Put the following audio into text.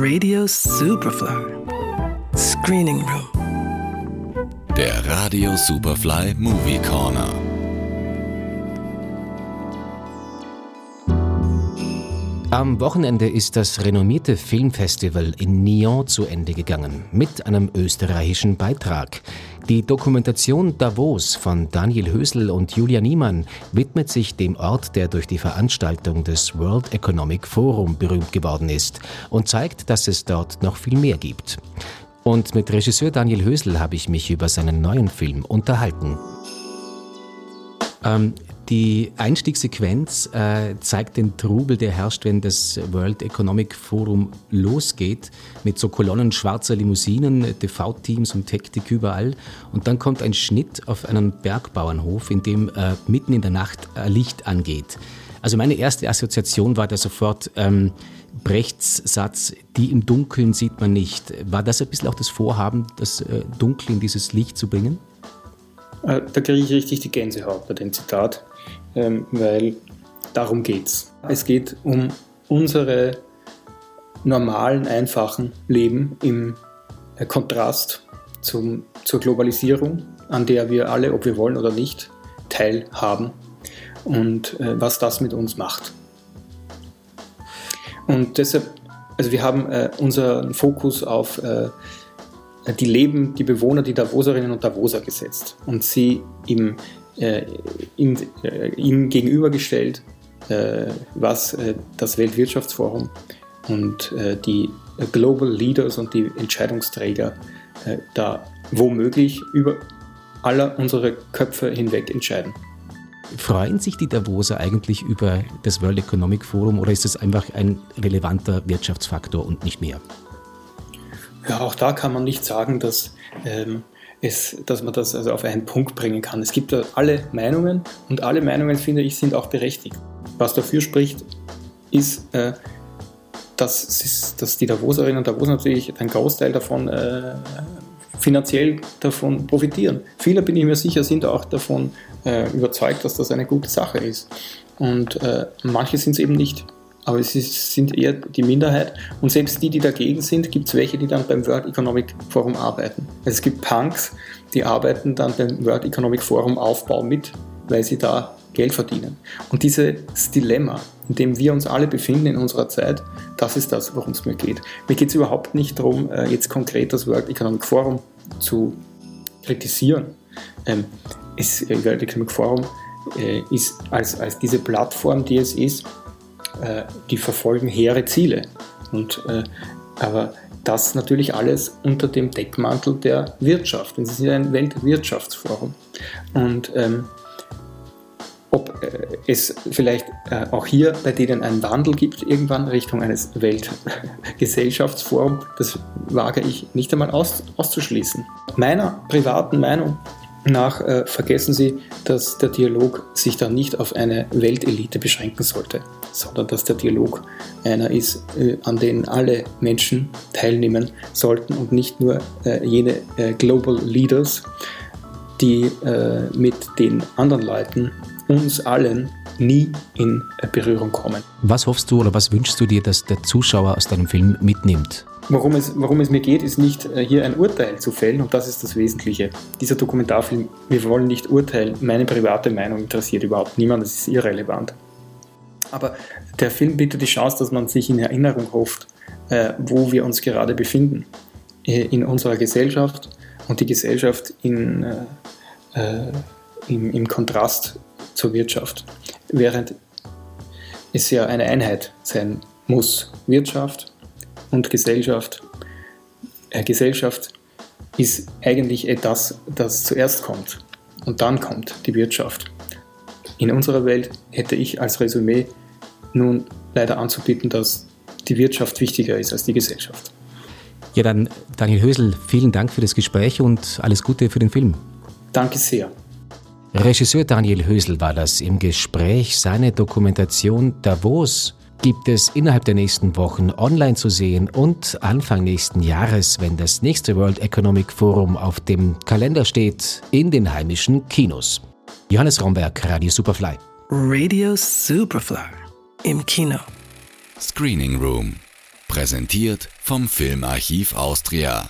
Radio Superfly. Screening Room. Der Radio Superfly Movie Corner. Am Wochenende ist das renommierte Filmfestival in Nyon zu Ende gegangen mit einem österreichischen Beitrag. Die Dokumentation Davos von Daniel Hösel und Julia Niemann widmet sich dem Ort, der durch die Veranstaltung des World Economic Forum berühmt geworden ist und zeigt, dass es dort noch viel mehr gibt. Und mit Regisseur Daniel Hösel habe ich mich über seinen neuen Film unterhalten. Ähm, die Einstiegssequenz äh, zeigt den Trubel, der herrscht, wenn das World Economic Forum losgeht, mit so Kolonnen schwarzer Limousinen, TV-Teams und Hektik überall. Und dann kommt ein Schnitt auf einen Bergbauernhof, in dem äh, mitten in der Nacht äh, Licht angeht. Also meine erste Assoziation war da sofort ähm, Brechts Satz, die im Dunkeln sieht man nicht. War das ein bisschen auch das Vorhaben, das äh, Dunkel in dieses Licht zu bringen? Äh, da kriege ich richtig die Gänsehaut bei dem Zitat, ähm, weil darum geht's. Es geht um unsere normalen, einfachen Leben im äh, Kontrast zum, zur Globalisierung, an der wir alle, ob wir wollen oder nicht, teilhaben und äh, was das mit uns macht. Und deshalb, also wir haben unseren Fokus auf die Leben, die Bewohner, die Davoserinnen und Davoser gesetzt und sie ihm, äh, ihm, äh, ihm gegenübergestellt, äh, was äh, das Weltwirtschaftsforum und äh, die Global Leaders und die Entscheidungsträger äh, da womöglich über aller unsere Köpfe hinweg entscheiden. Freuen sich die Davoser eigentlich über das World Economic Forum oder ist es einfach ein relevanter Wirtschaftsfaktor und nicht mehr? Ja, auch da kann man nicht sagen, dass, ähm, es, dass man das also auf einen Punkt bringen kann. Es gibt da alle Meinungen und alle Meinungen, finde ich, sind auch berechtigt. Was dafür spricht, ist, äh, dass, dass die Davoserinnen und Davoser natürlich einen Großteil davon äh, finanziell davon profitieren. Viele, bin ich mir sicher, sind auch davon äh, überzeugt, dass das eine gute Sache ist. Und äh, manche sind es eben nicht. Aber es ist, sind eher die Minderheit. Und selbst die, die dagegen sind, gibt es welche, die dann beim World Economic Forum arbeiten. Also es gibt Punks, die arbeiten dann beim World Economic Forum Aufbau mit, weil sie da Geld verdienen. Und dieses Dilemma, in dem wir uns alle befinden in unserer Zeit, das ist das, worum es mir geht. Mir geht es überhaupt nicht darum, äh, jetzt konkret das World Economic Forum zu kritisieren. Ähm, das äh, World Economic Forum äh, ist als, als diese Plattform, die es ist, die verfolgen hehre Ziele. Und, aber das natürlich alles unter dem Deckmantel der Wirtschaft. Es ist ein Weltwirtschaftsforum. Und ähm, ob äh, es vielleicht äh, auch hier bei denen einen Wandel gibt, irgendwann Richtung eines Weltgesellschaftsforums, das wage ich nicht einmal aus, auszuschließen. Meiner privaten Meinung nach äh, vergessen Sie, dass der Dialog sich dann nicht auf eine Weltelite beschränken sollte, sondern dass der Dialog einer ist, äh, an den alle Menschen teilnehmen sollten und nicht nur äh, jene äh, Global Leaders, die mit den anderen Leuten uns allen nie in Berührung kommen. Was hoffst du oder was wünschst du dir, dass der Zuschauer aus deinem Film mitnimmt? Worum es, worum es mir geht, ist nicht äh, hier ein Urteil zu fällen und das ist das Wesentliche. Dieser Dokumentarfilm, wir wollen nicht urteilen, meine private Meinung interessiert überhaupt niemand, das ist irrelevant. Aber der Film bietet die Chance, dass man sich in Erinnerung ruft, äh, wo wir uns gerade befinden äh, in unserer Gesellschaft und die Gesellschaft in, im, im Kontrast zur Wirtschaft. Während es ja eine Einheit sein muss. Wirtschaft und Gesellschaft. Äh, Gesellschaft ist eigentlich etwas, das zuerst kommt. Und dann kommt die Wirtschaft. In unserer Welt hätte ich als Resümee nun leider anzubieten, dass die Wirtschaft wichtiger ist als die Gesellschaft. Ja, dann Daniel Hösel, vielen Dank für das Gespräch und alles Gute für den Film. Danke sehr. Regisseur Daniel Hösel war das im Gespräch. Seine Dokumentation Davos gibt es innerhalb der nächsten Wochen online zu sehen und Anfang nächsten Jahres, wenn das nächste World Economic Forum auf dem Kalender steht, in den heimischen Kinos. Johannes Romberg, Radio Superfly. Radio Superfly im Kino. Screening Room Präsentiert vom Filmarchiv Austria.